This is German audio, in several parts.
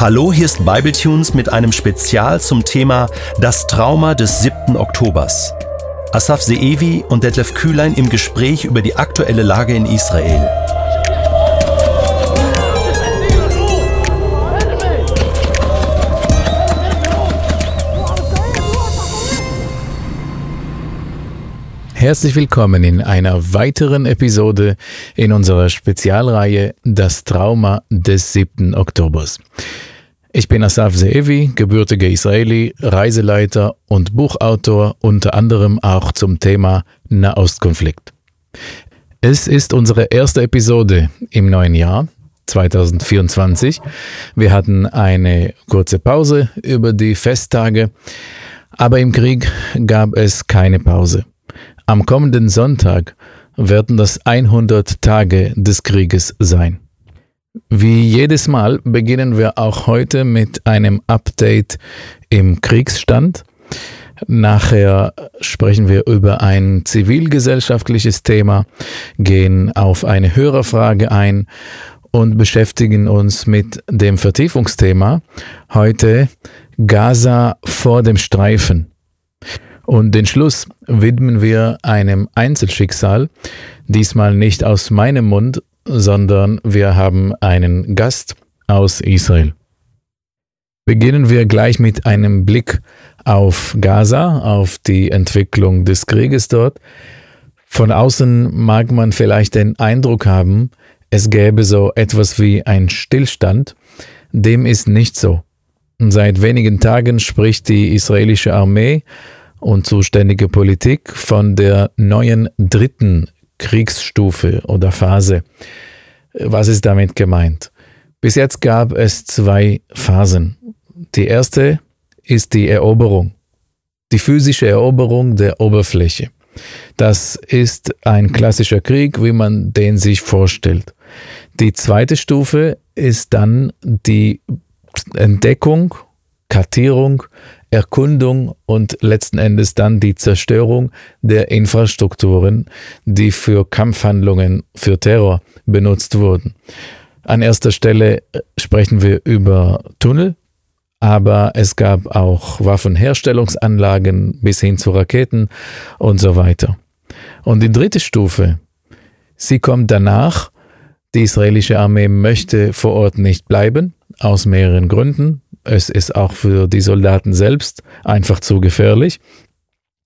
Hallo, hier ist Bibletunes mit einem Spezial zum Thema Das Trauma des 7. Oktobers. Asaf Seevi und Detlef Kühlein im Gespräch über die aktuelle Lage in Israel. Herzlich willkommen in einer weiteren Episode in unserer Spezialreihe Das Trauma des 7. Oktobers. Ich bin Asaf Zeevi, gebürtiger Israeli, Reiseleiter und Buchautor, unter anderem auch zum Thema Nahostkonflikt. Es ist unsere erste Episode im neuen Jahr 2024. Wir hatten eine kurze Pause über die Festtage, aber im Krieg gab es keine Pause. Am kommenden Sonntag werden das 100 Tage des Krieges sein. Wie jedes Mal beginnen wir auch heute mit einem Update im Kriegsstand. Nachher sprechen wir über ein zivilgesellschaftliches Thema, gehen auf eine Hörerfrage ein und beschäftigen uns mit dem Vertiefungsthema heute Gaza vor dem Streifen. Und den Schluss widmen wir einem Einzelschicksal, diesmal nicht aus meinem Mund, sondern wir haben einen Gast aus Israel. Beginnen wir gleich mit einem Blick auf Gaza, auf die Entwicklung des Krieges dort. Von außen mag man vielleicht den Eindruck haben, es gäbe so etwas wie ein Stillstand. Dem ist nicht so. Seit wenigen Tagen spricht die israelische Armee und zuständige Politik von der neuen dritten Kriegsstufe oder Phase. Was ist damit gemeint? Bis jetzt gab es zwei Phasen. Die erste ist die Eroberung, die physische Eroberung der Oberfläche. Das ist ein klassischer Krieg, wie man den sich vorstellt. Die zweite Stufe ist dann die Entdeckung, Kartierung Erkundung und letzten Endes dann die Zerstörung der Infrastrukturen, die für Kampfhandlungen, für Terror benutzt wurden. An erster Stelle äh, sprechen wir über Tunnel, aber es gab auch Waffenherstellungsanlagen bis hin zu Raketen und so weiter. Und die dritte Stufe, sie kommt danach. Die israelische Armee möchte vor Ort nicht bleiben, aus mehreren Gründen. Es ist auch für die Soldaten selbst einfach zu gefährlich.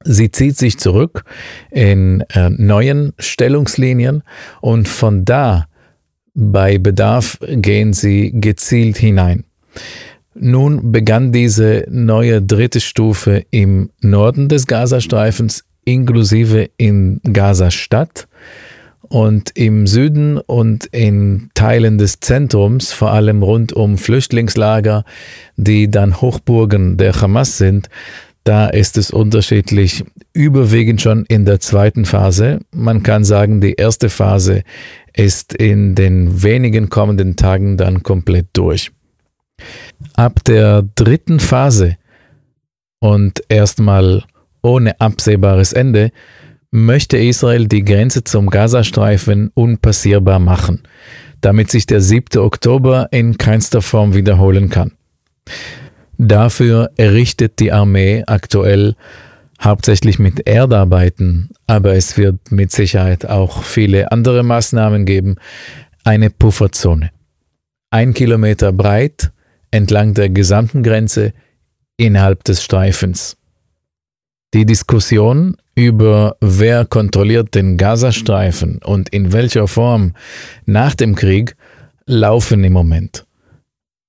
Sie zieht sich zurück in äh, neuen Stellungslinien und von da bei Bedarf gehen sie gezielt hinein. Nun begann diese neue dritte Stufe im Norden des Gazastreifens inklusive in Gaza-Stadt und im Süden und in Teilen des Zentrums, vor allem rund um Flüchtlingslager, die dann Hochburgen der Hamas sind, da ist es unterschiedlich, überwiegend schon in der zweiten Phase. Man kann sagen, die erste Phase ist in den wenigen kommenden Tagen dann komplett durch. Ab der dritten Phase und erstmal ohne absehbares Ende möchte Israel die Grenze zum Gazastreifen unpassierbar machen, damit sich der 7. Oktober in keinster Form wiederholen kann. Dafür errichtet die Armee aktuell hauptsächlich mit Erdarbeiten, aber es wird mit Sicherheit auch viele andere Maßnahmen geben, eine Pufferzone. Ein Kilometer breit entlang der gesamten Grenze innerhalb des Streifens. Die Diskussion über wer kontrolliert den Gazastreifen und in welcher Form nach dem Krieg laufen im Moment.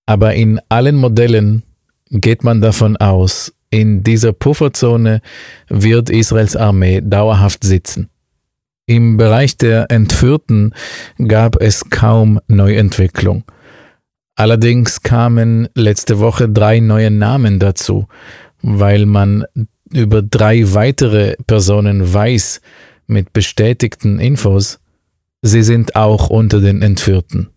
Aber in allen Modellen geht man davon aus, in dieser Pufferzone wird Israels Armee dauerhaft sitzen. Im Bereich der Entführten gab es kaum Neuentwicklung. Allerdings kamen letzte Woche drei neue Namen dazu, weil man über drei weitere Personen weiß mit bestätigten Infos, sie sind auch unter den Entführten.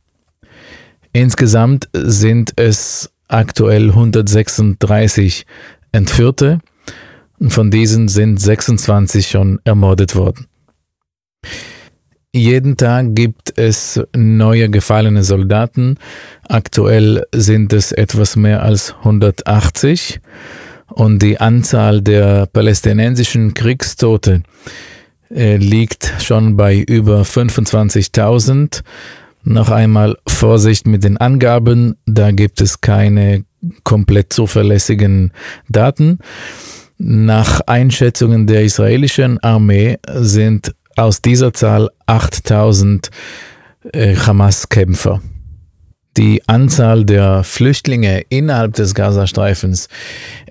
Insgesamt sind es aktuell 136 Entführte und von diesen sind 26 schon ermordet worden. Jeden Tag gibt es neue gefallene Soldaten. Aktuell sind es etwas mehr als 180 und die Anzahl der palästinensischen Kriegstote äh, liegt schon bei über 25.000. Noch einmal Vorsicht mit den Angaben, da gibt es keine komplett zuverlässigen Daten. Nach Einschätzungen der israelischen Armee sind aus dieser Zahl 8000 äh, Hamas-Kämpfer. Die Anzahl der Flüchtlinge innerhalb des Gazastreifens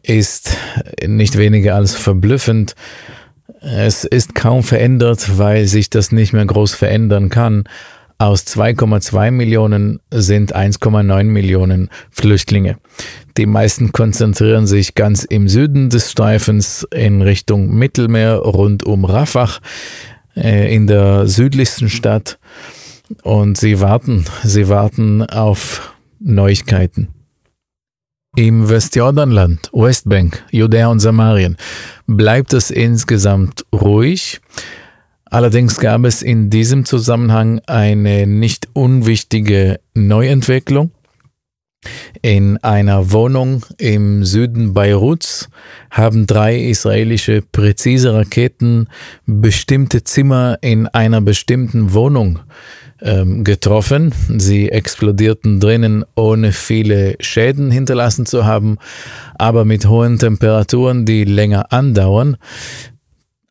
ist nicht weniger als verblüffend. Es ist kaum verändert, weil sich das nicht mehr groß verändern kann. Aus 2,2 Millionen sind 1,9 Millionen Flüchtlinge. Die meisten konzentrieren sich ganz im Süden des Streifens in Richtung Mittelmeer rund um Rafah äh, in der südlichsten Stadt und sie warten, sie warten auf Neuigkeiten. Im Westjordanland, Westbank, Judäa und Samarien bleibt es insgesamt ruhig. Allerdings gab es in diesem Zusammenhang eine nicht unwichtige Neuentwicklung. In einer Wohnung im Süden Beiruts haben drei israelische präzise Raketen bestimmte Zimmer in einer bestimmten Wohnung ähm, getroffen. Sie explodierten drinnen, ohne viele Schäden hinterlassen zu haben, aber mit hohen Temperaturen, die länger andauern.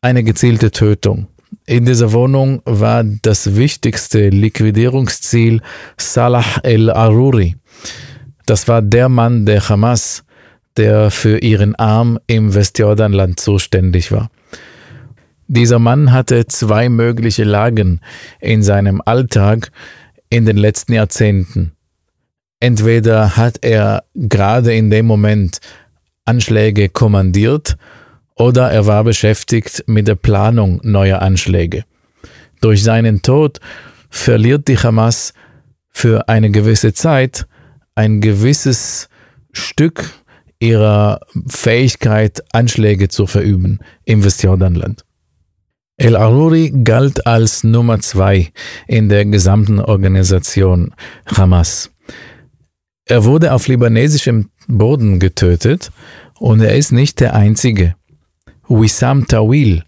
Eine gezielte Tötung. In dieser Wohnung war das wichtigste Liquidierungsziel Salah el-Aruri. Das war der Mann der Hamas, der für ihren Arm im Westjordanland zuständig war. Dieser Mann hatte zwei mögliche Lagen in seinem Alltag in den letzten Jahrzehnten. Entweder hat er gerade in dem Moment Anschläge kommandiert oder er war beschäftigt mit der Planung neuer Anschläge. Durch seinen Tod verliert die Hamas für eine gewisse Zeit ein gewisses Stück ihrer Fähigkeit, Anschläge zu verüben im Westjordanland. El Aruri galt als Nummer zwei in der gesamten Organisation Hamas. Er wurde auf libanesischem Boden getötet und er ist nicht der einzige. Wissam Tawil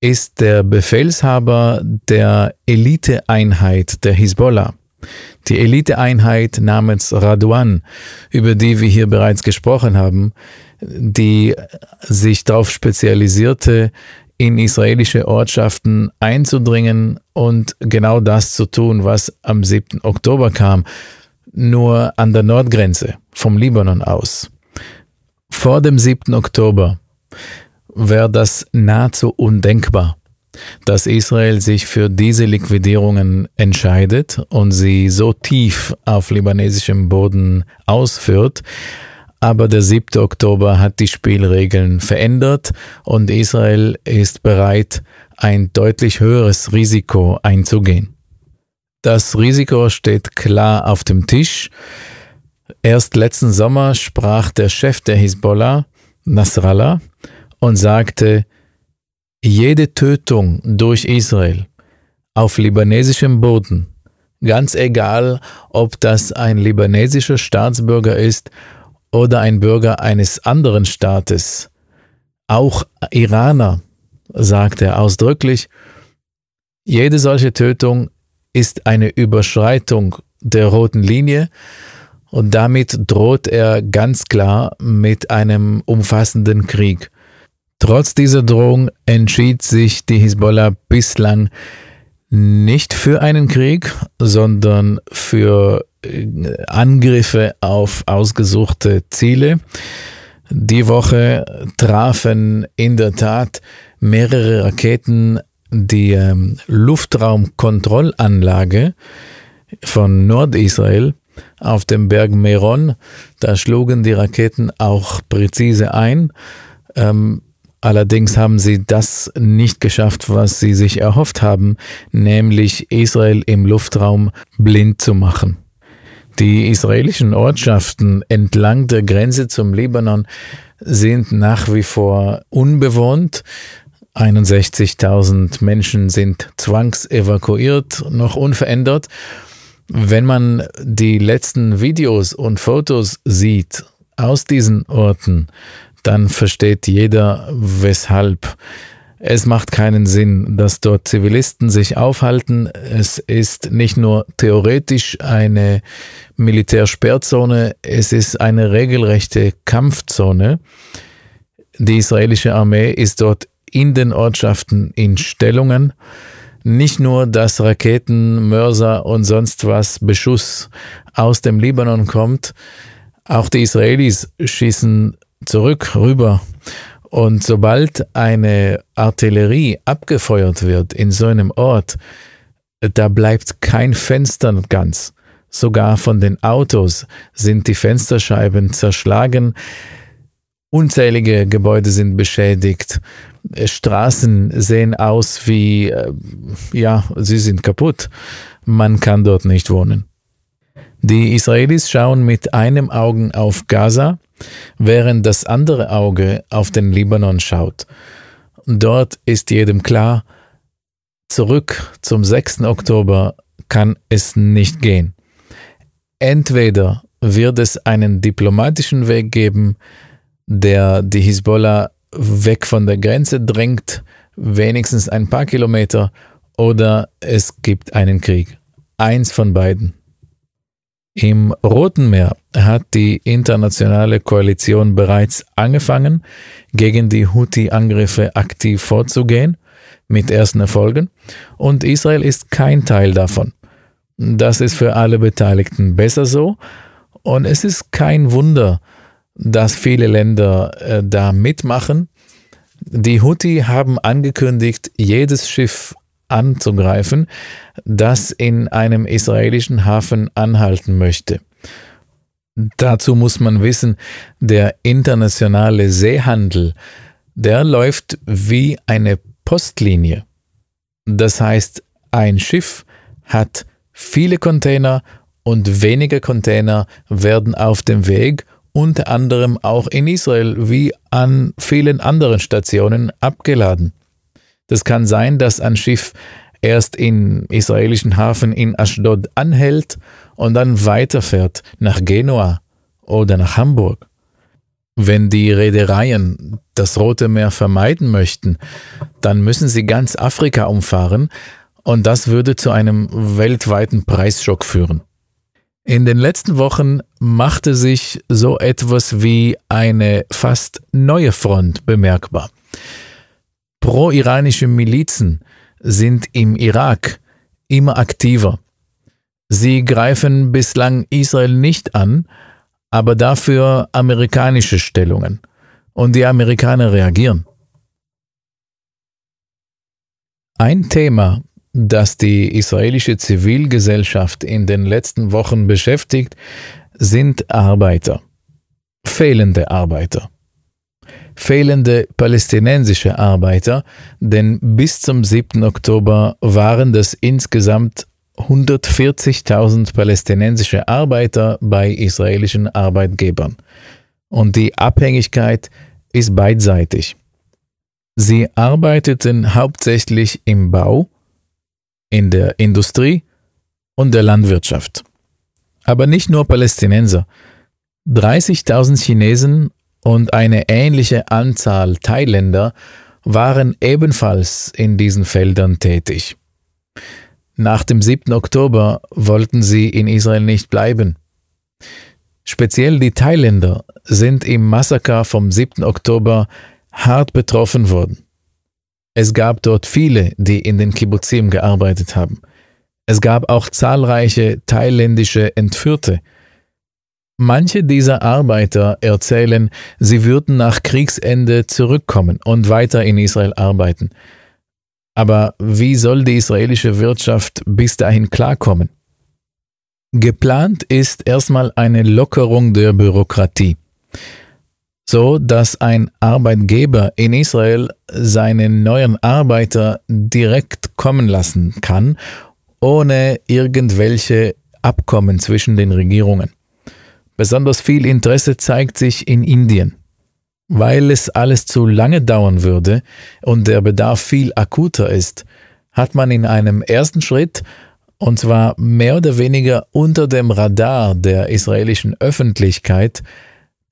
ist der Befehlshaber der Eliteeinheit der Hisbollah. Die Eliteeinheit namens Radwan, über die wir hier bereits gesprochen haben, die sich darauf spezialisierte, in israelische Ortschaften einzudringen und genau das zu tun, was am 7. Oktober kam, nur an der Nordgrenze vom Libanon aus. Vor dem 7. Oktober wäre das nahezu undenkbar, dass Israel sich für diese Liquidierungen entscheidet und sie so tief auf libanesischem Boden ausführt, aber der 7. Oktober hat die Spielregeln verändert und Israel ist bereit, ein deutlich höheres Risiko einzugehen. Das Risiko steht klar auf dem Tisch. Erst letzten Sommer sprach der Chef der Hisbollah, Nasrallah, und sagte, jede Tötung durch Israel auf libanesischem Boden, ganz egal, ob das ein libanesischer Staatsbürger ist oder ein Bürger eines anderen Staates, auch Iraner, sagt er ausdrücklich, jede solche Tötung ist eine Überschreitung der roten Linie und damit droht er ganz klar mit einem umfassenden Krieg. Trotz dieser Drohung entschied sich die Hisbollah bislang nicht für einen Krieg, sondern für Angriffe auf ausgesuchte Ziele. Die Woche trafen in der Tat mehrere Raketen die ähm, Luftraumkontrollanlage von Nordisrael auf dem Berg Meron. Da schlugen die Raketen auch präzise ein. Ähm, Allerdings haben sie das nicht geschafft, was sie sich erhofft haben, nämlich Israel im Luftraum blind zu machen. Die israelischen Ortschaften entlang der Grenze zum Libanon sind nach wie vor unbewohnt. 61.000 Menschen sind zwangsevakuiert, noch unverändert. Wenn man die letzten Videos und Fotos sieht aus diesen Orten, dann versteht jeder, weshalb. Es macht keinen Sinn, dass dort Zivilisten sich aufhalten. Es ist nicht nur theoretisch eine Militärsperrzone, es ist eine regelrechte Kampfzone. Die israelische Armee ist dort in den Ortschaften in Stellungen. Nicht nur, dass Raketen, Mörser und sonst was Beschuss aus dem Libanon kommt, auch die Israelis schießen zurück rüber. Und sobald eine Artillerie abgefeuert wird in so einem Ort, da bleibt kein Fenster ganz. Sogar von den Autos sind die Fensterscheiben zerschlagen. Unzählige Gebäude sind beschädigt. Straßen sehen aus wie, äh, ja, sie sind kaputt. Man kann dort nicht wohnen. Die Israelis schauen mit einem Augen auf Gaza, während das andere Auge auf den Libanon schaut. Dort ist jedem klar, zurück zum 6. Oktober kann es nicht gehen. Entweder wird es einen diplomatischen Weg geben, der die Hisbollah weg von der Grenze drängt, wenigstens ein paar Kilometer, oder es gibt einen Krieg. Eins von beiden. Im Roten Meer hat die internationale Koalition bereits angefangen, gegen die Houthi-Angriffe aktiv vorzugehen, mit ersten Erfolgen, und Israel ist kein Teil davon. Das ist für alle Beteiligten besser so, und es ist kein Wunder, dass viele Länder äh, da mitmachen. Die Houthi haben angekündigt, jedes Schiff anzugreifen, das in einem israelischen Hafen anhalten möchte. Dazu muss man wissen, der internationale Seehandel, der läuft wie eine Postlinie. Das heißt, ein Schiff hat viele Container und wenige Container werden auf dem Weg unter anderem auch in Israel wie an vielen anderen Stationen abgeladen. Das kann sein, dass ein Schiff erst im israelischen Hafen in Ashdod anhält und dann weiterfährt nach Genua oder nach Hamburg. Wenn die Reedereien das Rote Meer vermeiden möchten, dann müssen sie ganz Afrika umfahren und das würde zu einem weltweiten Preisschock führen. In den letzten Wochen machte sich so etwas wie eine fast neue Front bemerkbar. Pro-iranische Milizen sind im Irak immer aktiver. Sie greifen bislang Israel nicht an, aber dafür amerikanische Stellungen. Und die Amerikaner reagieren. Ein Thema, das die israelische Zivilgesellschaft in den letzten Wochen beschäftigt, sind Arbeiter. Fehlende Arbeiter fehlende palästinensische Arbeiter, denn bis zum 7. Oktober waren das insgesamt 140.000 palästinensische Arbeiter bei israelischen Arbeitgebern. Und die Abhängigkeit ist beidseitig. Sie arbeiteten hauptsächlich im Bau, in der Industrie und der Landwirtschaft. Aber nicht nur Palästinenser. 30.000 Chinesen und eine ähnliche Anzahl Thailänder waren ebenfalls in diesen Feldern tätig. Nach dem 7. Oktober wollten sie in Israel nicht bleiben. Speziell die Thailänder sind im Massaker vom 7. Oktober hart betroffen worden. Es gab dort viele, die in den Kibbuzim gearbeitet haben. Es gab auch zahlreiche thailändische Entführte, Manche dieser Arbeiter erzählen, sie würden nach Kriegsende zurückkommen und weiter in Israel arbeiten. Aber wie soll die israelische Wirtschaft bis dahin klarkommen? Geplant ist erstmal eine Lockerung der Bürokratie, so dass ein Arbeitgeber in Israel seinen neuen Arbeiter direkt kommen lassen kann, ohne irgendwelche Abkommen zwischen den Regierungen. Besonders viel Interesse zeigt sich in Indien. Weil es alles zu lange dauern würde und der Bedarf viel akuter ist, hat man in einem ersten Schritt, und zwar mehr oder weniger unter dem Radar der israelischen Öffentlichkeit,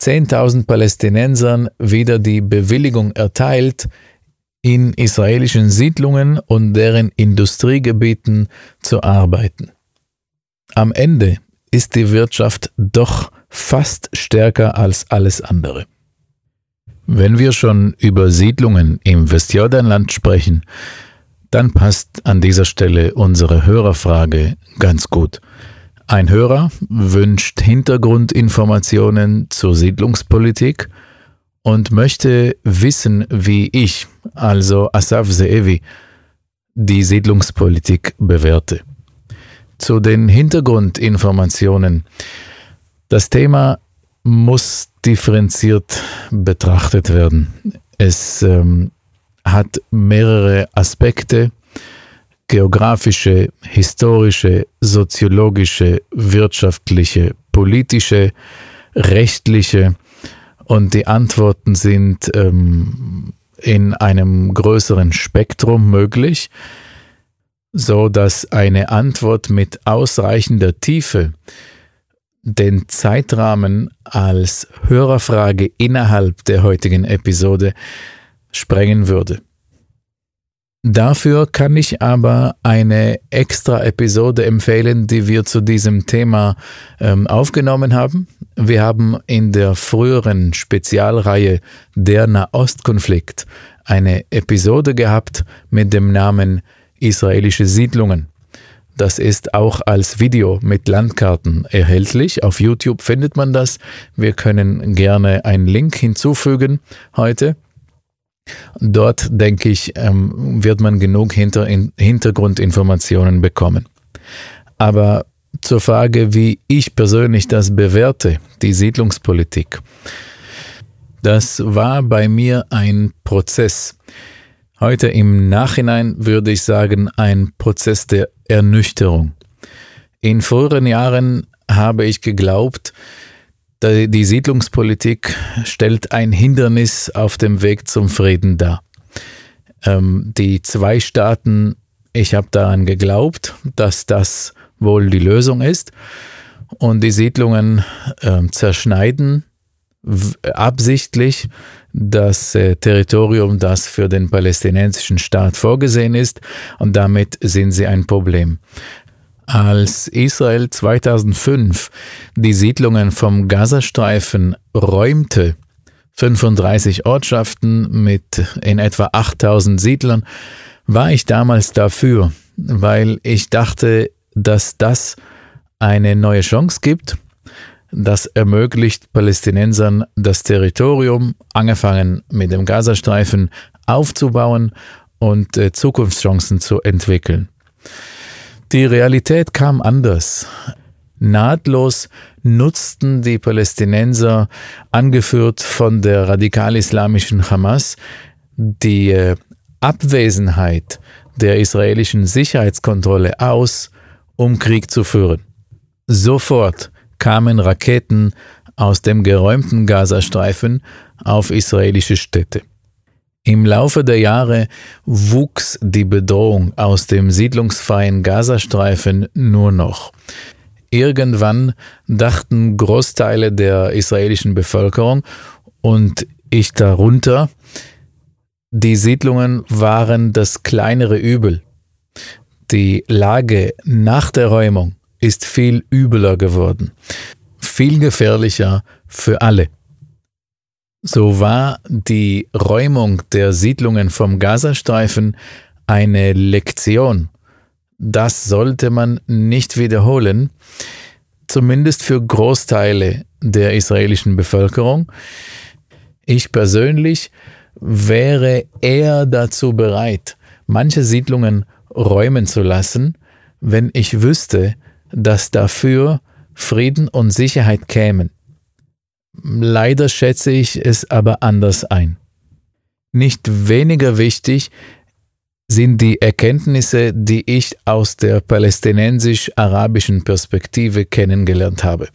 10.000 Palästinensern wieder die Bewilligung erteilt, in israelischen Siedlungen und deren Industriegebieten zu arbeiten. Am Ende ist die Wirtschaft doch fast stärker als alles andere. Wenn wir schon über Siedlungen im Westjordanland sprechen, dann passt an dieser Stelle unsere Hörerfrage ganz gut. Ein Hörer wünscht Hintergrundinformationen zur Siedlungspolitik und möchte wissen, wie ich, also Asaf Zeevi, die Siedlungspolitik bewerte. Zu den Hintergrundinformationen. Das Thema muss differenziert betrachtet werden. Es ähm, hat mehrere Aspekte, geografische, historische, soziologische, wirtschaftliche, politische, rechtliche und die Antworten sind ähm, in einem größeren Spektrum möglich, so dass eine Antwort mit ausreichender Tiefe den Zeitrahmen als Hörerfrage innerhalb der heutigen Episode sprengen würde. Dafür kann ich aber eine extra Episode empfehlen, die wir zu diesem Thema ähm, aufgenommen haben. Wir haben in der früheren Spezialreihe Der Nahostkonflikt eine Episode gehabt mit dem Namen Israelische Siedlungen. Das ist auch als Video mit Landkarten erhältlich. Auf YouTube findet man das. Wir können gerne einen Link hinzufügen heute. Dort, denke ich, ähm, wird man genug Hinter Hintergrundinformationen bekommen. Aber zur Frage, wie ich persönlich das bewerte, die Siedlungspolitik. Das war bei mir ein Prozess. Heute im Nachhinein würde ich sagen, ein Prozess der Ernüchterung. In früheren Jahren habe ich geglaubt, die Siedlungspolitik stellt ein Hindernis auf dem Weg zum Frieden dar. Ähm, die zwei Staaten, ich habe daran geglaubt, dass das wohl die Lösung ist. Und die Siedlungen äh, zerschneiden absichtlich das äh, Territorium, das für den palästinensischen Staat vorgesehen ist, und damit sind sie ein Problem. Als Israel 2005 die Siedlungen vom Gazastreifen räumte, 35 Ortschaften mit in etwa 8000 Siedlern, war ich damals dafür, weil ich dachte, dass das eine neue Chance gibt, das ermöglicht Palästinensern das Territorium, angefangen mit dem Gazastreifen, aufzubauen und äh, Zukunftschancen zu entwickeln. Die Realität kam anders. Nahtlos nutzten die Palästinenser, angeführt von der radikal-islamischen Hamas, die äh, Abwesenheit der israelischen Sicherheitskontrolle aus, um Krieg zu führen. Sofort kamen Raketen aus dem geräumten Gazastreifen auf israelische Städte. Im Laufe der Jahre wuchs die Bedrohung aus dem siedlungsfreien Gazastreifen nur noch. Irgendwann dachten Großteile der israelischen Bevölkerung und ich darunter, die Siedlungen waren das kleinere Übel. Die Lage nach der Räumung ist viel übler geworden, viel gefährlicher für alle. So war die Räumung der Siedlungen vom Gazastreifen eine Lektion. Das sollte man nicht wiederholen, zumindest für Großteile der israelischen Bevölkerung. Ich persönlich wäre eher dazu bereit, manche Siedlungen räumen zu lassen, wenn ich wüsste, dass dafür Frieden und Sicherheit kämen. Leider schätze ich es aber anders ein. Nicht weniger wichtig sind die Erkenntnisse, die ich aus der palästinensisch-arabischen Perspektive kennengelernt habe.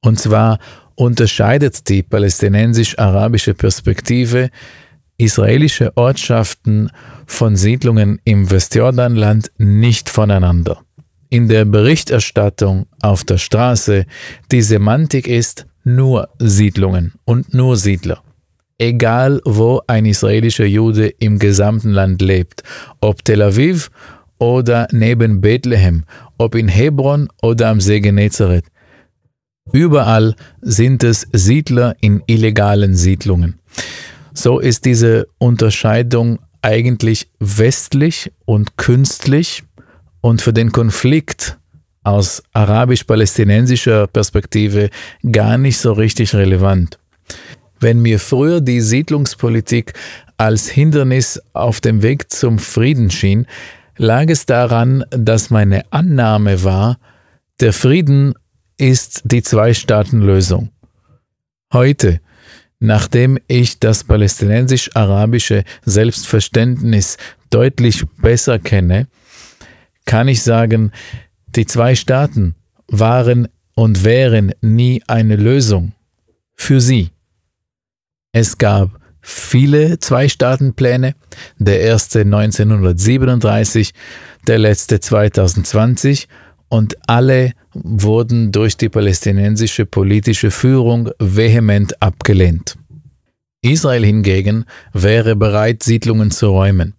Und zwar unterscheidet die palästinensisch-arabische Perspektive israelische Ortschaften von Siedlungen im Westjordanland nicht voneinander. In der Berichterstattung auf der Straße die Semantik ist nur Siedlungen und nur Siedler. Egal wo ein israelischer Jude im gesamten Land lebt, ob Tel Aviv oder neben Bethlehem, ob in Hebron oder am See Genezareth. Überall sind es Siedler in illegalen Siedlungen. So ist diese Unterscheidung eigentlich westlich und künstlich und für den Konflikt aus arabisch-palästinensischer Perspektive gar nicht so richtig relevant. Wenn mir früher die Siedlungspolitik als Hindernis auf dem Weg zum Frieden schien, lag es daran, dass meine Annahme war, der Frieden ist die Zwei-Staaten-Lösung. Heute, nachdem ich das palästinensisch-arabische Selbstverständnis deutlich besser kenne, kann ich sagen, die zwei Staaten waren und wären nie eine Lösung für sie. Es gab viele Zwei-Staaten-Pläne, der erste 1937, der letzte 2020 und alle wurden durch die palästinensische politische Führung vehement abgelehnt. Israel hingegen wäre bereit, Siedlungen zu räumen.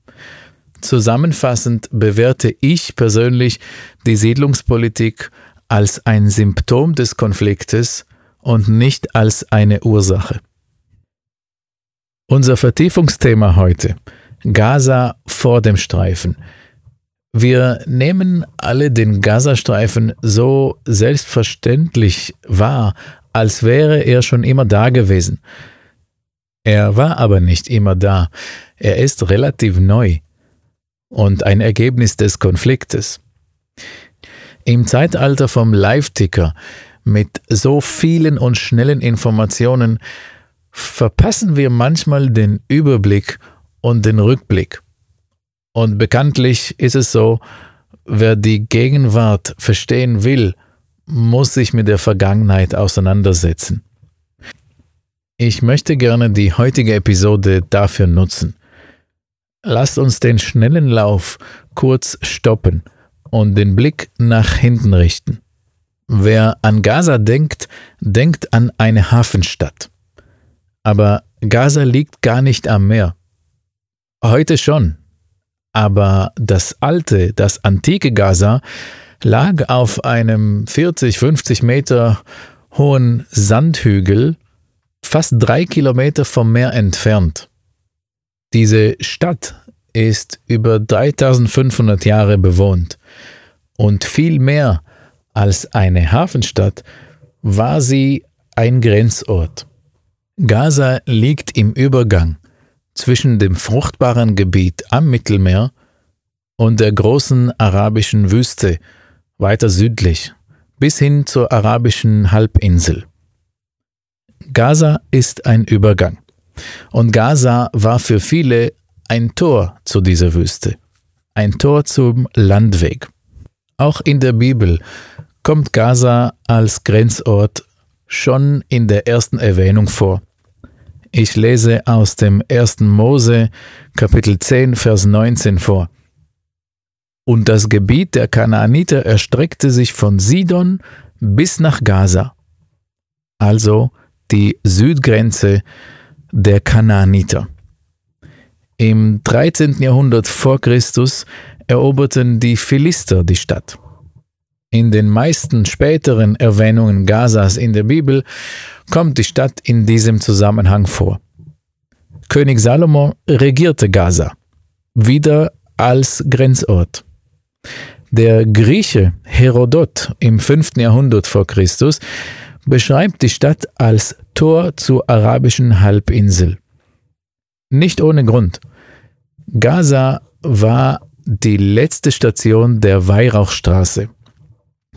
Zusammenfassend bewerte ich persönlich die Siedlungspolitik als ein Symptom des Konfliktes und nicht als eine Ursache. Unser Vertiefungsthema heute Gaza vor dem Streifen wir nehmen alle den Gazastreifen so selbstverständlich wahr, als wäre er schon immer da gewesen. Er war aber nicht immer da. Er ist relativ neu und ein Ergebnis des Konfliktes. Im Zeitalter vom Live-Ticker mit so vielen und schnellen Informationen verpassen wir manchmal den Überblick und den Rückblick. Und bekanntlich ist es so, wer die Gegenwart verstehen will, muss sich mit der Vergangenheit auseinandersetzen. Ich möchte gerne die heutige Episode dafür nutzen. Lasst uns den schnellen Lauf kurz stoppen und den Blick nach hinten richten. Wer an Gaza denkt, denkt an eine Hafenstadt. Aber Gaza liegt gar nicht am Meer. Heute schon, aber das alte, das antike Gaza lag auf einem 40, 50 Meter hohen Sandhügel, fast drei Kilometer vom Meer entfernt. Diese Stadt ist über 3500 Jahre bewohnt und viel mehr als eine Hafenstadt war sie ein Grenzort. Gaza liegt im Übergang zwischen dem fruchtbaren Gebiet am Mittelmeer und der großen arabischen Wüste weiter südlich bis hin zur arabischen Halbinsel. Gaza ist ein Übergang und Gaza war für viele ein Tor zu dieser Wüste, ein Tor zum Landweg. Auch in der Bibel kommt Gaza als Grenzort schon in der ersten Erwähnung vor. Ich lese aus dem 1. Mose Kapitel 10, Vers 19 vor. Und das Gebiet der Kanaaniter erstreckte sich von Sidon bis nach Gaza, also die Südgrenze der Kanaaniter. Im 13. Jahrhundert vor Christus eroberten die Philister die Stadt. In den meisten späteren Erwähnungen Gazas in der Bibel kommt die Stadt in diesem Zusammenhang vor. König Salomo regierte Gaza, wieder als Grenzort. Der Grieche Herodot im 5. Jahrhundert vor Christus beschreibt die Stadt als Tor zur arabischen Halbinsel. Nicht ohne Grund. Gaza war die letzte Station der Weihrauchstraße.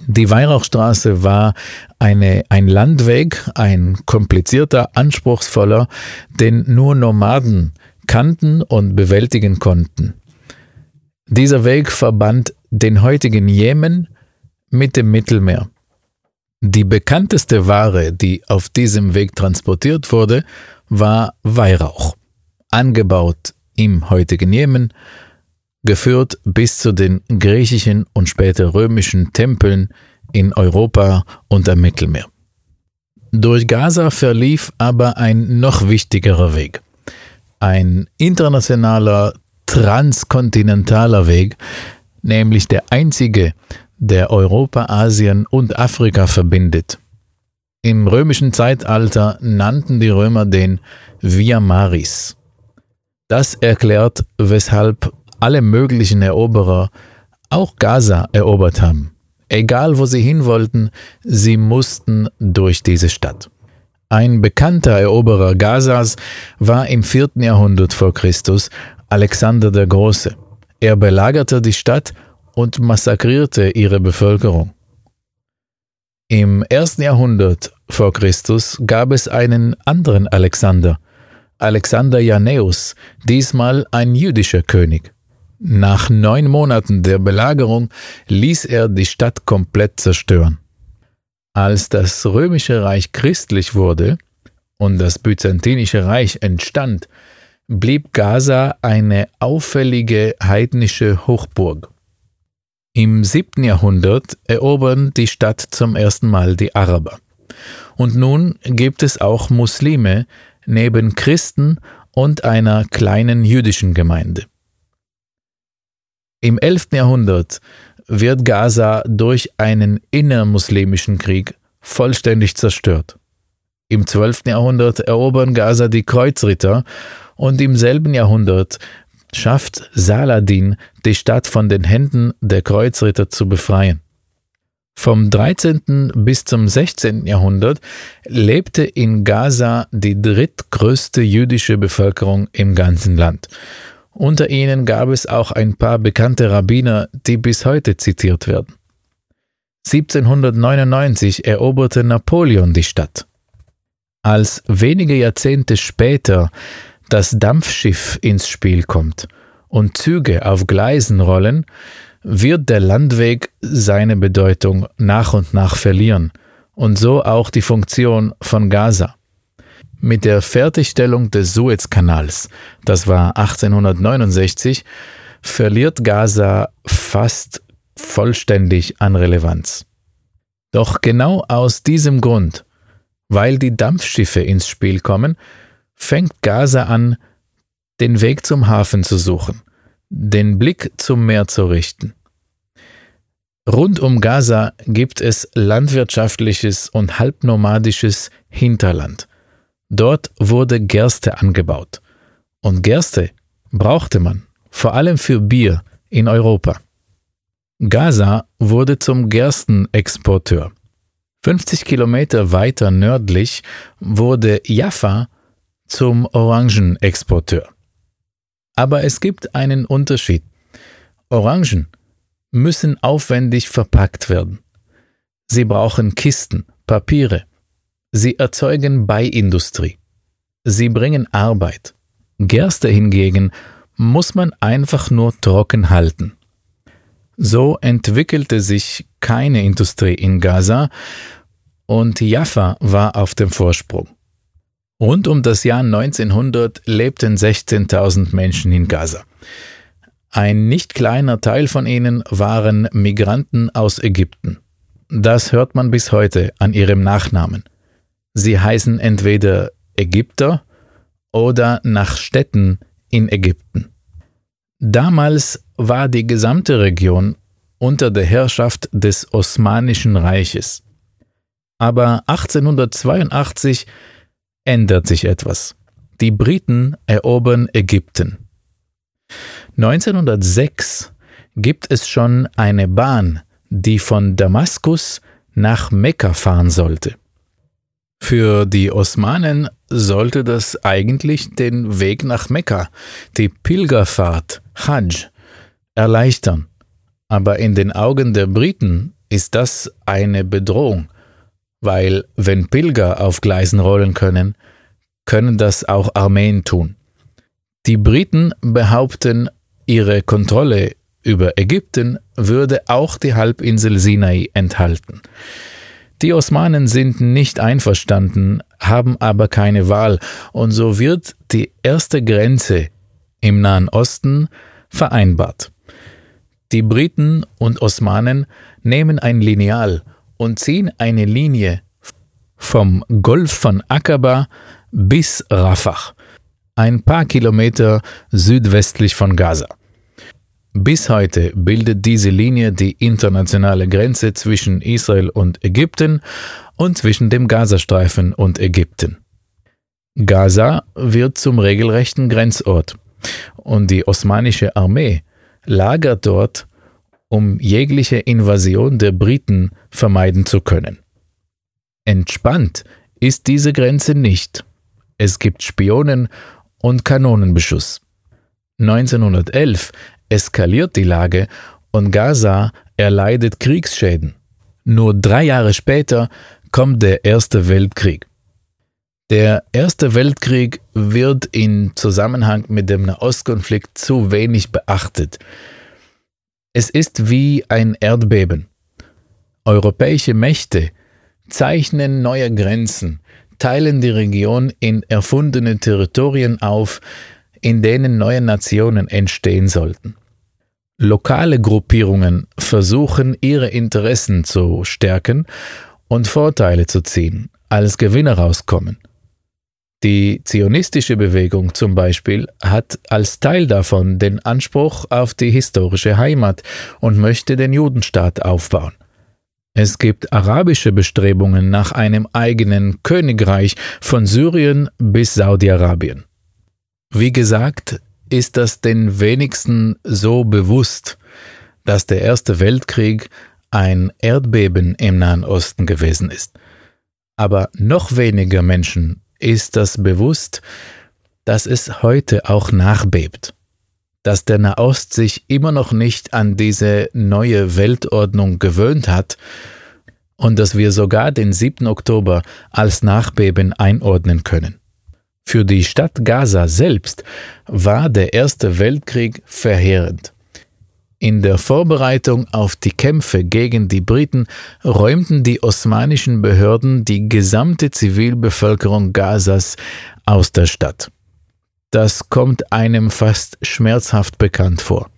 Die Weihrauchstraße war eine, ein Landweg, ein komplizierter, anspruchsvoller, den nur Nomaden kannten und bewältigen konnten. Dieser Weg verband den heutigen Jemen mit dem Mittelmeer. Die bekannteste Ware, die auf diesem Weg transportiert wurde, war Weihrauch, angebaut im heutigen Jemen, geführt bis zu den griechischen und später römischen Tempeln in Europa und am Mittelmeer. Durch Gaza verlief aber ein noch wichtigerer Weg. Ein internationaler, transkontinentaler Weg, nämlich der einzige, der Europa, Asien und Afrika verbindet. Im römischen Zeitalter nannten die Römer den Via Maris. Das erklärt, weshalb alle möglichen Eroberer auch Gaza erobert haben. Egal wo sie hin wollten, sie mussten durch diese Stadt. Ein bekannter Eroberer Gazas war im 4. Jahrhundert vor Christus Alexander der Große. Er belagerte die Stadt und massakrierte ihre Bevölkerung. Im 1. Jahrhundert vor Christus gab es einen anderen Alexander, Alexander Janäus, diesmal ein jüdischer König. Nach neun Monaten der Belagerung ließ er die Stadt komplett zerstören. Als das römische Reich christlich wurde und das byzantinische Reich entstand, blieb Gaza eine auffällige heidnische Hochburg. Im siebten Jahrhundert erobern die Stadt zum ersten Mal die Araber. Und nun gibt es auch Muslime neben Christen und einer kleinen jüdischen Gemeinde. Im 11. Jahrhundert wird Gaza durch einen innermuslimischen Krieg vollständig zerstört. Im 12. Jahrhundert erobern Gaza die Kreuzritter und im selben Jahrhundert schafft Saladin, die Stadt von den Händen der Kreuzritter zu befreien. Vom 13. bis zum 16. Jahrhundert lebte in Gaza die drittgrößte jüdische Bevölkerung im ganzen Land unter ihnen gab es auch ein paar bekannte Rabbiner, die bis heute zitiert werden. 1799 eroberte Napoleon die Stadt. Als wenige Jahrzehnte später das Dampfschiff ins Spiel kommt und Züge auf Gleisen rollen, wird der Landweg seine Bedeutung nach und nach verlieren und so auch die Funktion von Gaza. Mit der Fertigstellung des Suezkanals, das war 1869, verliert Gaza fast vollständig an Relevanz. Doch genau aus diesem Grund, weil die Dampfschiffe ins Spiel kommen, fängt Gaza an, den Weg zum Hafen zu suchen, den Blick zum Meer zu richten. Rund um Gaza gibt es landwirtschaftliches und halbnomadisches Hinterland. Dort wurde Gerste angebaut. Und Gerste brauchte man, vor allem für Bier in Europa. Gaza wurde zum Gerstenexporteur. 50 Kilometer weiter nördlich wurde Jaffa zum Orangenexporteur. Aber es gibt einen Unterschied. Orangen müssen aufwendig verpackt werden. Sie brauchen Kisten, Papiere, Sie erzeugen Beiindustrie. Sie bringen Arbeit. Gerste hingegen muss man einfach nur trocken halten. So entwickelte sich keine Industrie in Gaza und Jaffa war auf dem Vorsprung. Rund um das Jahr 1900 lebten 16.000 Menschen in Gaza. Ein nicht kleiner Teil von ihnen waren Migranten aus Ägypten. Das hört man bis heute an ihrem Nachnamen. Sie heißen entweder Ägypter oder nach Städten in Ägypten. Damals war die gesamte Region unter der Herrschaft des Osmanischen Reiches. Aber 1882 ändert sich etwas. Die Briten erobern Ägypten. 1906 gibt es schon eine Bahn, die von Damaskus nach Mekka fahren sollte. Für die Osmanen sollte das eigentlich den Weg nach Mekka, die Pilgerfahrt, Hajj, erleichtern. Aber in den Augen der Briten ist das eine Bedrohung, weil wenn Pilger auf Gleisen rollen können, können das auch Armeen tun. Die Briten behaupten, ihre Kontrolle über Ägypten würde auch die Halbinsel Sinai enthalten. Die Osmanen sind nicht einverstanden, haben aber keine Wahl, und so wird die erste Grenze im Nahen Osten vereinbart. Die Briten und Osmanen nehmen ein Lineal und ziehen eine Linie vom Golf von Aqaba bis Rafah, ein paar Kilometer südwestlich von Gaza. Bis heute bildet diese Linie die internationale Grenze zwischen Israel und Ägypten und zwischen dem Gazastreifen und Ägypten. Gaza wird zum regelrechten Grenzort und die osmanische Armee lagert dort, um jegliche Invasion der Briten vermeiden zu können. Entspannt ist diese Grenze nicht. Es gibt Spionen und Kanonenbeschuss. 1911 eskaliert die Lage und Gaza erleidet Kriegsschäden. Nur drei Jahre später kommt der Erste Weltkrieg. Der Erste Weltkrieg wird in Zusammenhang mit dem Nahostkonflikt zu wenig beachtet. Es ist wie ein Erdbeben. Europäische Mächte zeichnen neue Grenzen, teilen die Region in erfundene Territorien auf, in denen neue Nationen entstehen sollten. Lokale Gruppierungen versuchen ihre Interessen zu stärken und Vorteile zu ziehen, als Gewinner rauskommen. Die zionistische Bewegung zum Beispiel hat als Teil davon den Anspruch auf die historische Heimat und möchte den Judenstaat aufbauen. Es gibt arabische Bestrebungen nach einem eigenen Königreich von Syrien bis Saudi-Arabien. Wie gesagt, ist das den wenigsten so bewusst, dass der Erste Weltkrieg ein Erdbeben im Nahen Osten gewesen ist. Aber noch weniger Menschen ist das bewusst, dass es heute auch nachbebt, dass der Nahost sich immer noch nicht an diese neue Weltordnung gewöhnt hat und dass wir sogar den 7. Oktober als Nachbeben einordnen können. Für die Stadt Gaza selbst war der Erste Weltkrieg verheerend. In der Vorbereitung auf die Kämpfe gegen die Briten räumten die osmanischen Behörden die gesamte Zivilbevölkerung Gazas aus der Stadt. Das kommt einem fast schmerzhaft bekannt vor.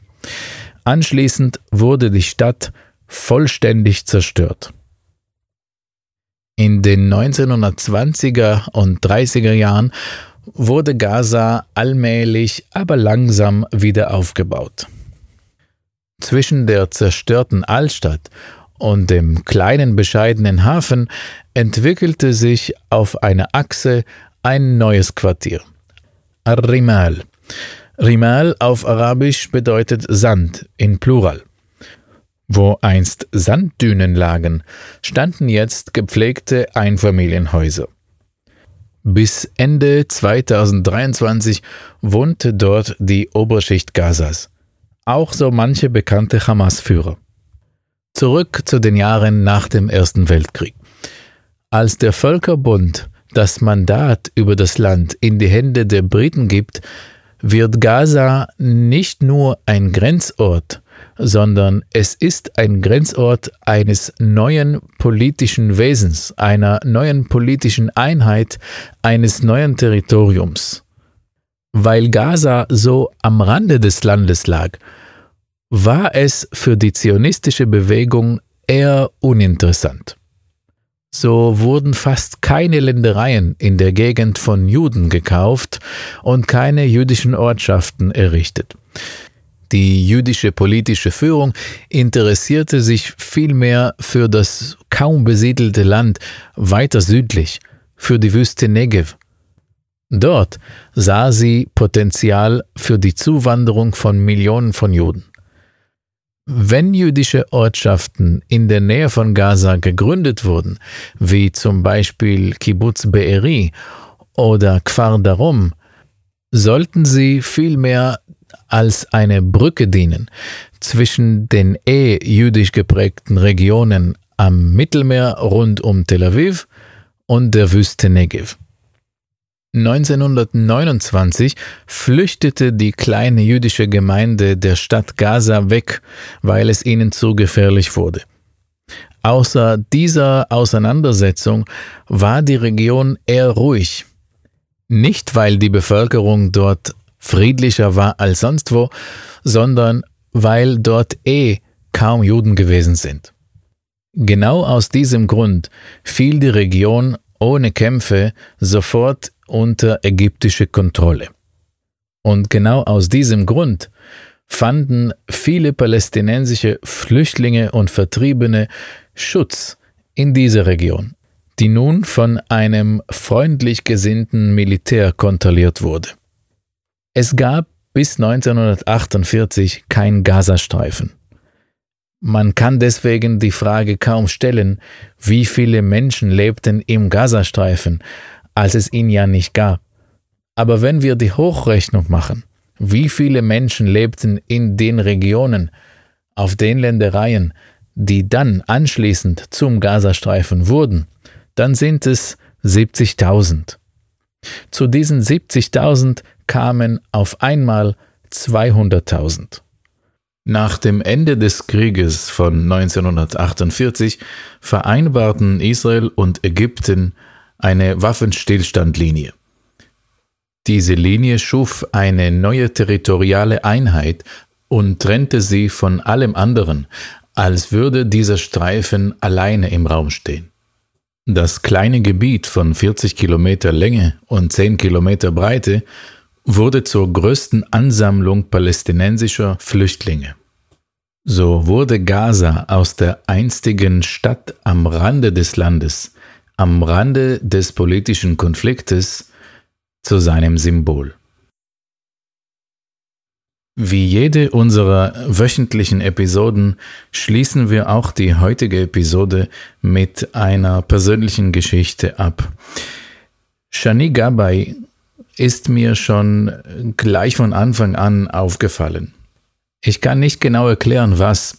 Anschließend wurde die Stadt vollständig zerstört. In den 1920er und 30er Jahren wurde Gaza allmählich, aber langsam wieder aufgebaut. Zwischen der zerstörten Altstadt und dem kleinen bescheidenen Hafen entwickelte sich auf einer Achse ein neues Quartier. Rimal. Rimal auf Arabisch bedeutet Sand in Plural. Wo einst Sanddünen lagen, standen jetzt gepflegte Einfamilienhäuser. Bis Ende 2023 wohnte dort die Oberschicht Gazas auch so manche bekannte Hamas-Führer. Zurück zu den Jahren nach dem Ersten Weltkrieg. Als der Völkerbund das Mandat über das Land in die Hände der Briten gibt, wird Gaza nicht nur ein Grenzort, sondern es ist ein Grenzort eines neuen politischen Wesens, einer neuen politischen Einheit, eines neuen Territoriums. Weil Gaza so am Rande des Landes lag, war es für die zionistische Bewegung eher uninteressant. So wurden fast keine Ländereien in der Gegend von Juden gekauft und keine jüdischen Ortschaften errichtet. Die jüdische politische Führung interessierte sich vielmehr für das kaum besiedelte Land weiter südlich, für die Wüste Negev, Dort sah sie Potenzial für die Zuwanderung von Millionen von Juden. Wenn jüdische Ortschaften in der Nähe von Gaza gegründet wurden, wie zum Beispiel Kibbutz Be'eri oder Kfar Darum, sollten sie vielmehr als eine Brücke dienen zwischen den eh jüdisch geprägten Regionen am Mittelmeer rund um Tel Aviv und der Wüste Negev. 1929 flüchtete die kleine jüdische Gemeinde der Stadt Gaza weg, weil es ihnen zu gefährlich wurde. Außer dieser Auseinandersetzung war die Region eher ruhig. Nicht, weil die Bevölkerung dort friedlicher war als sonst wo, sondern weil dort eh kaum Juden gewesen sind. Genau aus diesem Grund fiel die Region ohne Kämpfe sofort unter ägyptische Kontrolle. Und genau aus diesem Grund fanden viele palästinensische Flüchtlinge und Vertriebene Schutz in dieser Region, die nun von einem freundlich gesinnten Militär kontrolliert wurde. Es gab bis 1948 kein Gazastreifen. Man kann deswegen die Frage kaum stellen, wie viele Menschen lebten im Gazastreifen, als es ihn ja nicht gab. Aber wenn wir die Hochrechnung machen, wie viele Menschen lebten in den Regionen, auf den Ländereien, die dann anschließend zum Gazastreifen wurden, dann sind es 70.000. Zu diesen 70.000 kamen auf einmal 200.000. Nach dem Ende des Krieges von 1948 vereinbarten Israel und Ägypten eine Waffenstillstandlinie. Diese Linie schuf eine neue territoriale Einheit und trennte sie von allem anderen, als würde dieser Streifen alleine im Raum stehen. Das kleine Gebiet von 40 Kilometer Länge und 10 Kilometer Breite wurde zur größten Ansammlung palästinensischer Flüchtlinge. So wurde Gaza aus der einstigen Stadt am Rande des Landes, am Rande des politischen Konfliktes, zu seinem Symbol. Wie jede unserer wöchentlichen Episoden schließen wir auch die heutige Episode mit einer persönlichen Geschichte ab. Shani Gabay ist mir schon gleich von Anfang an aufgefallen. Ich kann nicht genau erklären, was.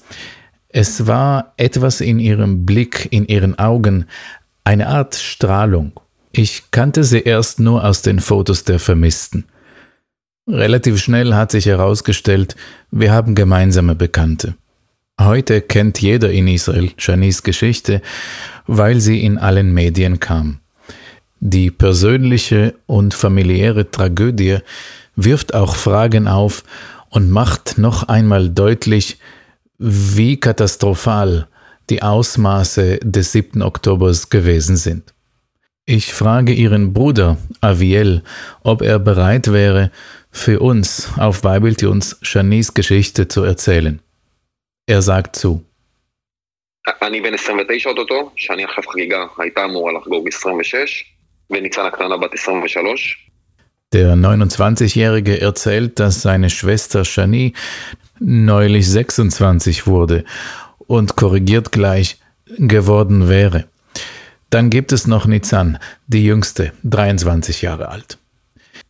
Es war etwas in ihrem Blick, in ihren Augen, eine Art Strahlung. Ich kannte sie erst nur aus den Fotos der Vermissten. Relativ schnell hat sich herausgestellt, wir haben gemeinsame Bekannte. Heute kennt jeder in Israel Shanis Geschichte, weil sie in allen Medien kam. Die persönliche und familiäre Tragödie wirft auch Fragen auf und macht noch einmal deutlich, wie katastrophal die Ausmaße des 7. Oktobers gewesen sind. Ich frage Ihren Bruder Aviel, ob er bereit wäre, für uns auf Bibletunes Shanis Geschichte zu erzählen. Er sagt zu. אני בן 29 אוטוטו, שאני אחרי חגיגה הייתה אמורה לחגוג 26, וניצן הקטנה בת 23. Der 29-Jährige erzählt, dass seine Schwester Shani neulich 26 wurde und korrigiert gleich geworden wäre. Dann gibt es noch Nizan, die jüngste, 23 Jahre alt.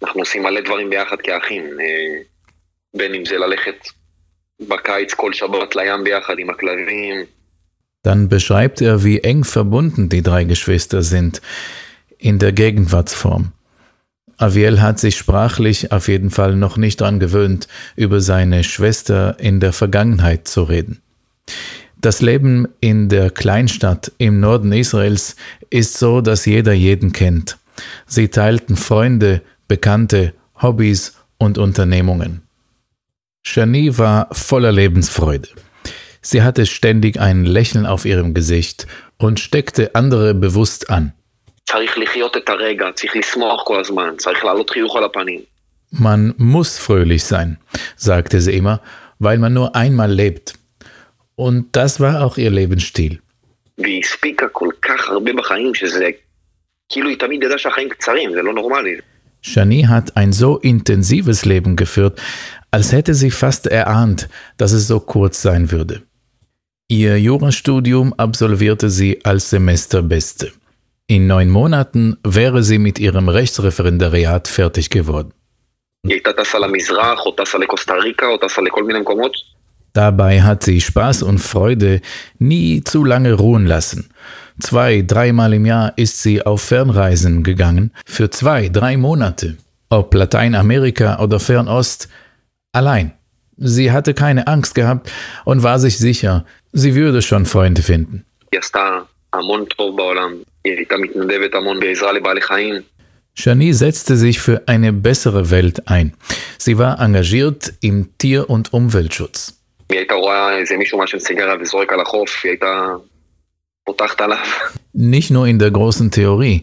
אנחנו עושים מלא דברים ביחד כאחים, בין אם זה ללכת בקיץ כל שבת לים ביחד עם הכלבים. Dann beschreibt er, wie eng verbunden die drei Geschwister sind in der Gegenwartsform. Aviel hat sich sprachlich auf jeden Fall noch nicht daran gewöhnt, über seine Schwester in der Vergangenheit zu reden. Das Leben in der Kleinstadt im Norden Israels ist so, dass jeder jeden kennt. Sie teilten Freunde, Bekannte, Hobbys und Unternehmungen. Shani war voller Lebensfreude. Sie hatte ständig ein Lächeln auf ihrem Gesicht und steckte andere bewusst an. Man muss fröhlich sein, sagte sie immer, weil man nur einmal lebt. Und das war auch ihr Lebensstil. Shani hat ein so intensives Leben geführt, als hätte sie fast erahnt, dass es so kurz sein würde. Ihr Jurastudium absolvierte sie als Semesterbeste. In neun Monaten wäre sie mit ihrem Rechtsreferendariat fertig geworden. Dabei hat sie Spaß und Freude nie zu lange ruhen lassen. Zwei, dreimal im Jahr ist sie auf Fernreisen gegangen, für zwei, drei Monate, ob Lateinamerika oder Fernost, allein. Sie hatte keine Angst gehabt und war sich sicher, sie würde schon Freunde finden. Shani setzte sich für eine bessere Welt ein. Sie war engagiert im Tier- und Umweltschutz. היא הייתה רואה איזה מישהו מעשן סיגריה וזורק על החוף, היא הייתה פותחת עליו. Nicht nur in der großen Theorie.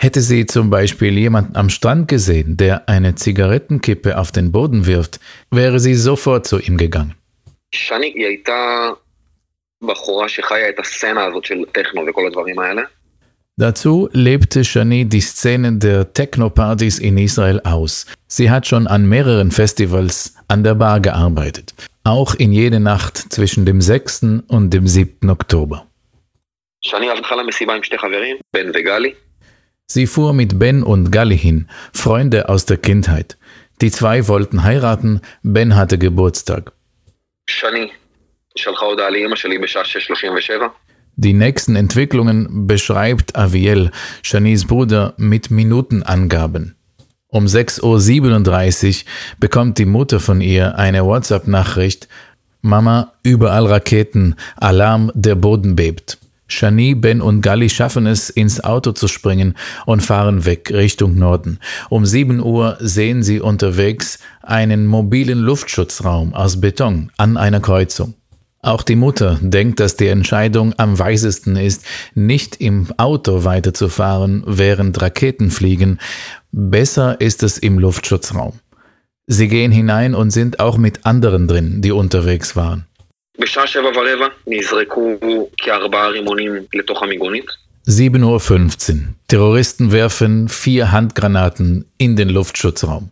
Hätte sie zum Beispiel jemanden am Strand gesehen, der eine Zigarettenkippe auf den Boden wirft, wäre sie sofort zu ihm gegangen. שני היא הייתה בחורה שחיה את הסצנה הזאת של טכנו וכל הדברים האלה. Dazu lebte Shani die Szene der Techno-Partys in Israel aus. Sie hat schon an mehreren Festivals an der Bar gearbeitet. auch in jede Nacht zwischen dem 6. und dem 7. Oktober. Sie fuhr mit Ben und Gali hin, Freunde aus der Kindheit. Die zwei wollten heiraten, Ben hatte Geburtstag. Die nächsten Entwicklungen beschreibt Aviel, Shanis Bruder, mit Minutenangaben. Um 6.37 Uhr bekommt die Mutter von ihr eine WhatsApp-Nachricht. Mama, überall Raketen, Alarm, der Boden bebt. Shani, Ben und Galli schaffen es, ins Auto zu springen und fahren weg Richtung Norden. Um 7 Uhr sehen sie unterwegs einen mobilen Luftschutzraum aus Beton an einer Kreuzung. Auch die Mutter denkt, dass die Entscheidung am weisesten ist, nicht im Auto weiterzufahren, während Raketen fliegen. Besser ist es im Luftschutzraum. Sie gehen hinein und sind auch mit anderen drin, die unterwegs waren. בשעה שבע ורבע נזרקו כארבעה רימונים לתוך המיגונית. 7.15 Uhr. Terroristen werfen vier Handgranaten in den Luftschutzraum.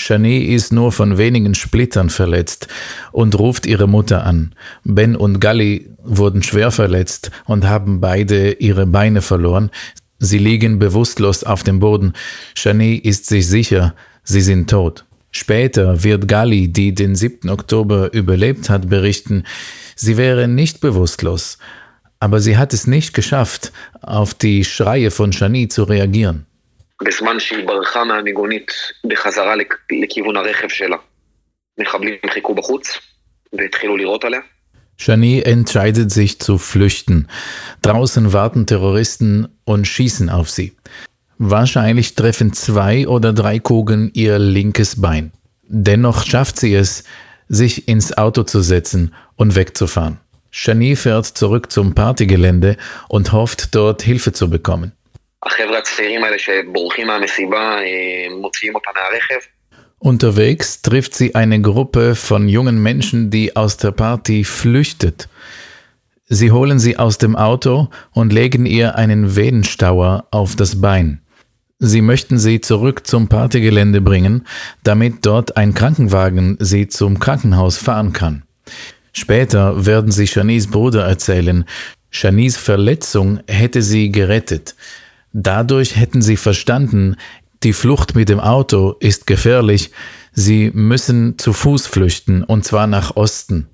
Shani ist nur von wenigen Splittern verletzt und ruft ihre Mutter an. Ben und Galli wurden schwer verletzt und haben beide ihre Beine verloren. Sie liegen bewusstlos auf dem Boden. Shani ist sich sicher, sie sind tot. Später wird Galli, die den 7. Oktober überlebt hat, berichten, sie wäre nicht bewusstlos, aber sie hat es nicht geschafft, auf die Schreie von Shani zu reagieren. בזמן שהיא ברחה מהמיגונית בחזרה לכ- לכיוון הרכב שלה. מחבלים חיכו בחוץ והתחילו לירות עליה. Shani entscheidet sich zu flüchten. Draußen warten Terroristen und schießen auf sie. Wahrscheinlich treffen zwei oder drei Kugeln ihr linkes Bein. Dennoch schafft sie es, sich ins Auto zu setzen und wegzufahren. Shani fährt zurück zum Partygelände und hofft dort Hilfe zu bekommen. החבר'ה הצעירים האלה שבורחים מהמסיבה, אה, מוציאים אותה מהרכב. Unterwegs trifft sie eine Gruppe von jungen Menschen, die aus der Party flüchtet. Sie holen sie aus dem Auto und legen ihr einen Venenstauer auf das Bein. Sie möchten sie zurück zum Partygelände bringen, damit dort ein Krankenwagen sie zum Krankenhaus fahren kann. Später werden sie Shanis Bruder erzählen, Shanis Verletzung hätte sie gerettet. Dadurch hätten sie verstanden, die Flucht mit dem Auto ist gefährlich, sie müssen zu Fuß flüchten, und zwar nach Osten.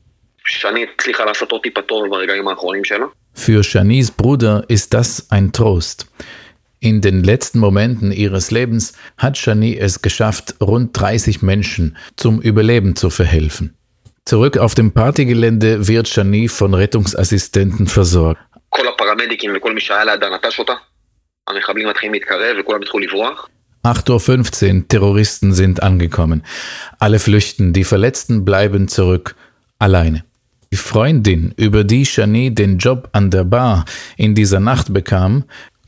Für Shanis Bruder ist das ein Trost. In den letzten Momenten ihres Lebens hat Shani es geschafft, rund 30 Menschen zum Überleben zu verhelfen. Zurück auf dem Partygelände wird Shani von Rettungsassistenten versorgt. המחבלים מתחילים להתקרב וכולם התחילו לברוח. 8.15 Uhr Terroristen sind angekommen. Alle flüchten, die Verletzten bleiben zurück, alleine. Die Freundin, über die Shani den Job an der Bar in dieser Nacht bekam,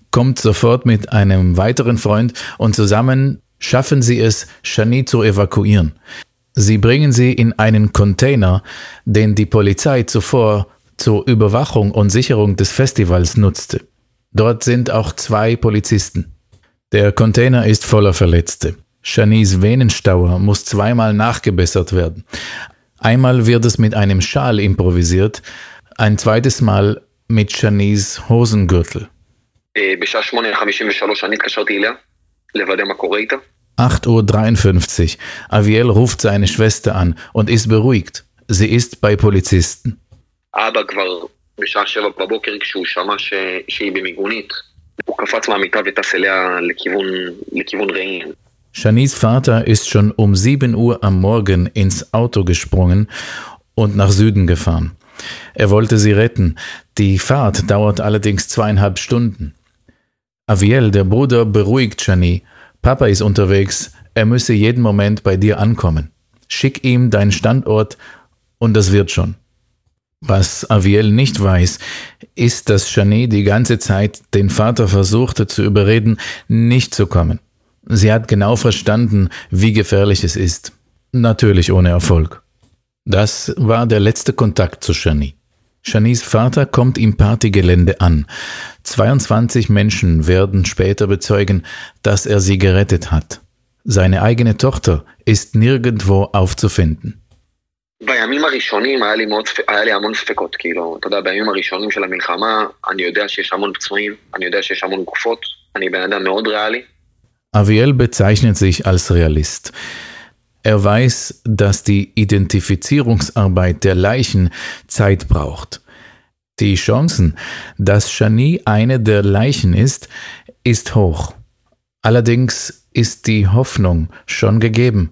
kommt sofort mit einem weiteren Freund und zusammen schaffen sie es, Shani zu evakuieren. Sie bringen sie in einen Container, den die Polizei zuvor zur Überwachung und Sicherung des Festivals nutzte. Dort sind auch zwei Polizisten. Der Container ist voller Verletzte. Shanis Venenstauer muss zweimal nachgebessert werden. Einmal wird es mit einem Schal improvisiert, ein zweites Mal mit Shanis Hosengürtel. אה, בשעה 8:53 אני התקשרתי אליה, לוודא מה קורה איתה. 8.53 Uhr. Aviel ruft seine Schwester an und ist beruhigt. Sie ist bei Polizisten. אבא כבר בשעה שבע בבוקר כשהוא שמע ש... שהיא במיגונית, הוא קפץ מהמיטה וטס אליה לכיוון, לכיוון רעים. Shanis Vater ist schon um 7 Uhr am Morgen ins Auto gesprungen und nach Süden gefahren. Er wollte sie retten. Die Fahrt dauert allerdings zweieinhalb Stunden. Aviel, der Bruder, beruhigt Shani. Papa ist unterwegs, er müsse jeden Moment bei dir ankommen. Schick ihm deinen Standort und das wird schon. Was Aviel nicht weiß, ist, dass Shani die ganze Zeit den Vater versuchte zu überreden, nicht zu kommen. Sie hat genau verstanden, wie gefährlich es ist. Natürlich ohne Erfolg. Das war der letzte Kontakt zu Shani. Shanis Vater kommt im Partygelände an. 22 Menschen werden später bezeugen, dass er sie gerettet hat. Seine eigene Tochter ist nirgendwo aufzufinden. בימים הראשונים היה לי, מאוד, היה לי המון ספקות, כאילו, אתה יודע, בימים הראשונים של המלחמה, אני יודע שיש המון פצועים, אני יודע שיש המון גופות, אני בן אדם מאוד ריאלי. Aviel bezeichnet sich als Realist. Er weiß, dass die Identifizierungsarbeit der Leichen Zeit braucht. Die Chancen, dass Shani eine der Leichen ist, ist hoch. Allerdings ist die Hoffnung schon gegeben.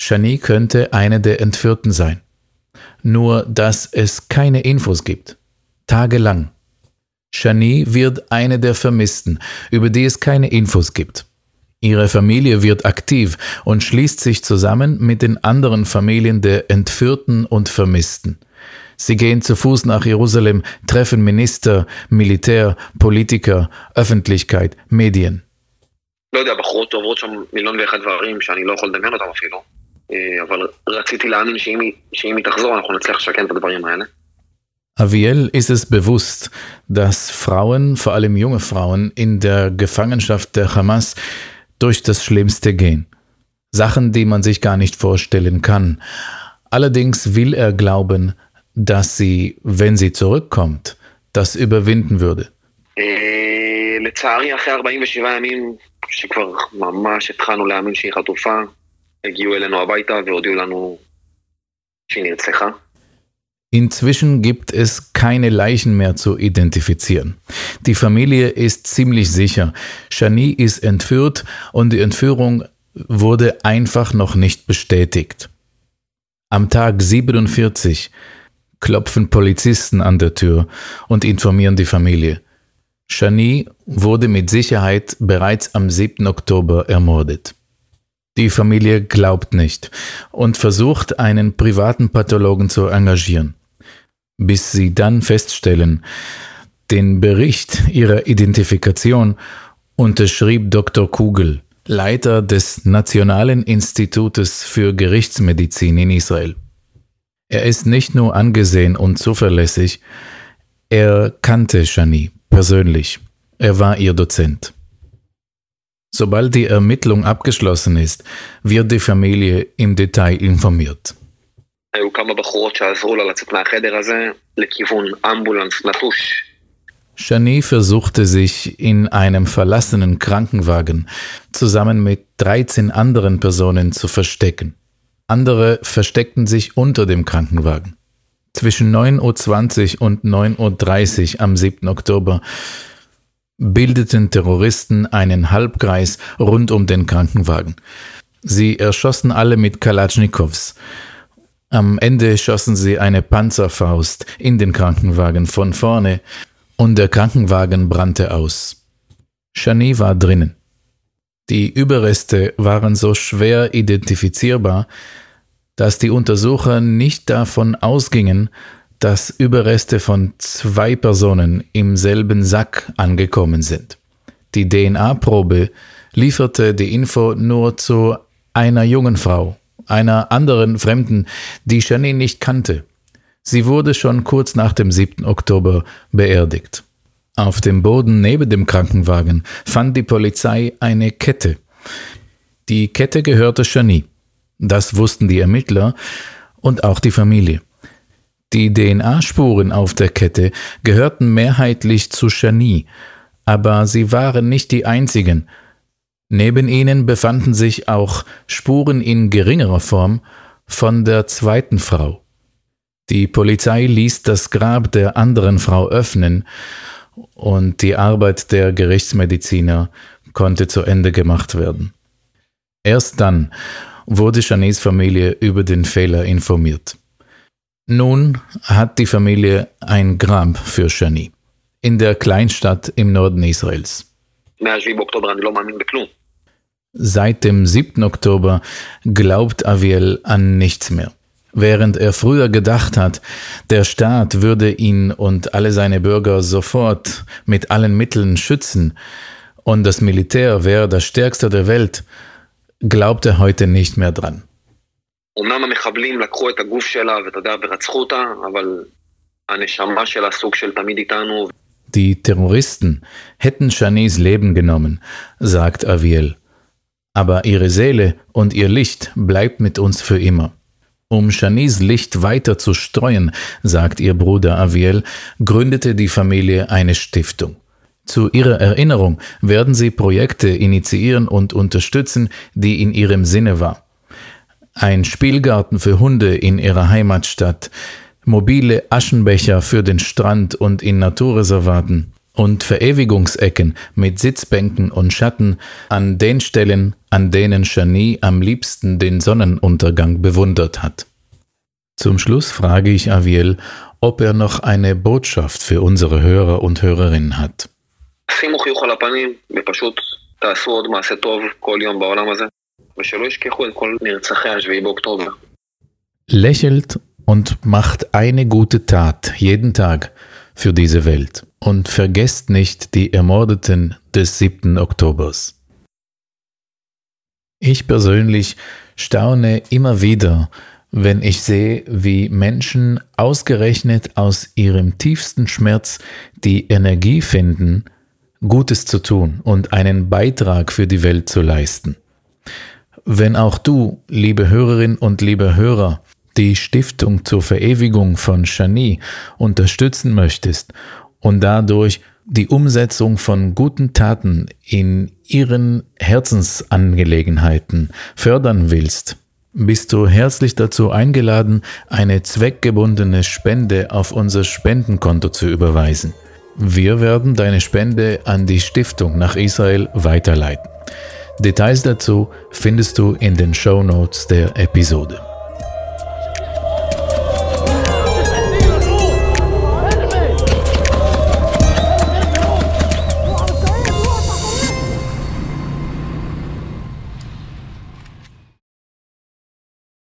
Shani könnte eine der Entführten sein. Nur, dass es keine Infos gibt. Tagelang. Shani wird eine der Vermissten, über die es keine Infos gibt. Ihre Familie wird aktiv und schließt sich zusammen mit den anderen Familien der Entführten und Vermissten. Sie gehen zu Fuß nach Jerusalem, treffen Minister, Militär, Politiker, Öffentlichkeit, Medien. לא יודע, בחורות עוברות שם מיליון ואחד דברים שאני לא יכול לדמיין אותם אפילו, אבל רציתי להאמין שאם היא תחזור אנחנו נצליח לשקם את הדברים האלה. Aviel ist es bewusst, dass Frauen, vor allem junge Frauen, in der Gefangenschaft der Hamas durch das Schlimmste gehen. Sachen, die man sich gar nicht vorstellen kann. Allerdings will er glauben, dass sie, wenn sie zurückkommt, das überwinden würde. לצערי, אחרי 47 ימים, שכבר ממש התחלנו להאמין שהיא חטופה, הגיעו אלינו הביתה והודיעו לנו שהיא נרצחה. Inzwischen gibt es keine Leichen mehr zu identifizieren. Die Familie ist ziemlich sicher. Shani ist entführt und die Entführung wurde einfach noch nicht bestätigt. Am Tag 47 klopfen Polizisten an der Tür und informieren die Familie. Shani wurde mit Sicherheit bereits am 7. Oktober ermordet. Die Familie glaubt nicht und versucht, einen privaten Pathologen zu engagieren bis sie dann feststellen, den Bericht ihrer Identifikation unterschrieb Dr. Kugel, Leiter des Nationalen Institutes für Gerichtsmedizin in Israel. Er ist nicht nur angesehen und zuverlässig, er kannte Shani persönlich. Er war ihr Dozent. Sobald die Ermittlung abgeschlossen ist, wird die Familie im Detail informiert. Shani versuchte sich in einem verlassenen Krankenwagen zusammen mit 13 anderen Personen zu verstecken. Andere versteckten sich unter dem Krankenwagen. Zwischen 9.20 Uhr und 9.30 Uhr am 7. Oktober bildeten Terroristen einen Halbkreis rund um den Krankenwagen. Sie erschossen alle mit Kalatschnikows. Am Ende schossen sie eine Panzerfaust in den Krankenwagen von vorne und der Krankenwagen brannte aus. Shani war drinnen. Die Überreste waren so schwer identifizierbar, dass die Untersucher nicht davon ausgingen, dass Überreste von zwei Personen im selben Sack angekommen sind. Die DNA-Probe lieferte die Info nur zu einer jungen Frau einer anderen Fremden, die Shani nicht kannte. Sie wurde schon kurz nach dem 7. Oktober beerdigt. Auf dem Boden neben dem Krankenwagen fand die Polizei eine Kette. Die Kette gehörte Shani. Das wussten die Ermittler und auch die Familie. Die DNA-Spuren auf der Kette gehörten mehrheitlich zu Shani, aber sie waren nicht die einzigen, Neben ihnen befanden sich auch Spuren in geringerer Form von der zweiten Frau. Die Polizei ließ das Grab der anderen Frau öffnen und die Arbeit der Gerichtsmediziner konnte zu Ende gemacht werden. Erst dann wurde Janis Familie über den Fehler informiert. Nun hat die Familie ein Grab für Shani in der Kleinstadt im Norden Israels. Seit dem 7. Oktober glaubt Aviel an nichts mehr. Während er früher gedacht hat, der Staat würde ihn und alle seine Bürger sofort mit allen Mitteln schützen und das Militär wäre das stärkste der Welt, glaubt er heute nicht mehr dran. אמנם המחבלים לקחו את הגוף שלה, ואתה יודע, ורצחו אותה, אבל הנשמה שלה סוג של תמיד איתנו. Die Terroristen hätten Shanis Leben genommen, sagt Aviel. Aber ihre Seele und ihr Licht bleibt mit uns für immer. Um Shanis Licht weiter zu streuen, sagt ihr Bruder Aviel, gründete die Familie eine Stiftung. Zu ihrer Erinnerung werden sie Projekte initiieren und unterstützen, die in ihrem Sinne war. Ein Spielgarten für Hunde in ihrer Heimatstadt, mobile Aschenbecher für den Strand und in Naturreservaten und Verewigungsecken mit Sitzbänken und Schatten an den Stellen, an denen Shani am liebsten den Sonnenuntergang bewundert hat. Zum Schluss frage ich Aviel, ob er noch eine Botschaft für unsere Hörer und Hörerinnen hat. Lächelt und macht eine gute Tat jeden Tag für diese Welt und vergesst nicht die Ermordeten des 7. Oktobers. Ich persönlich staune immer wieder, wenn ich sehe, wie Menschen ausgerechnet aus ihrem tiefsten Schmerz die Energie finden, Gutes zu tun und einen Beitrag für die Welt zu leisten. Wenn auch du, liebe Hörerin und liebe Hörer, die Stiftung zur Verewigung von Shani unterstützen möchtest und dadurch die Umsetzung von guten Taten in ihren Herzensangelegenheiten fördern willst, bist du herzlich dazu eingeladen, eine zweckgebundene Spende auf unser Spendenkonto zu überweisen. Wir werden deine Spende an die Stiftung nach Israel weiterleiten. Details dazu findest du in den Show Notes der Episode.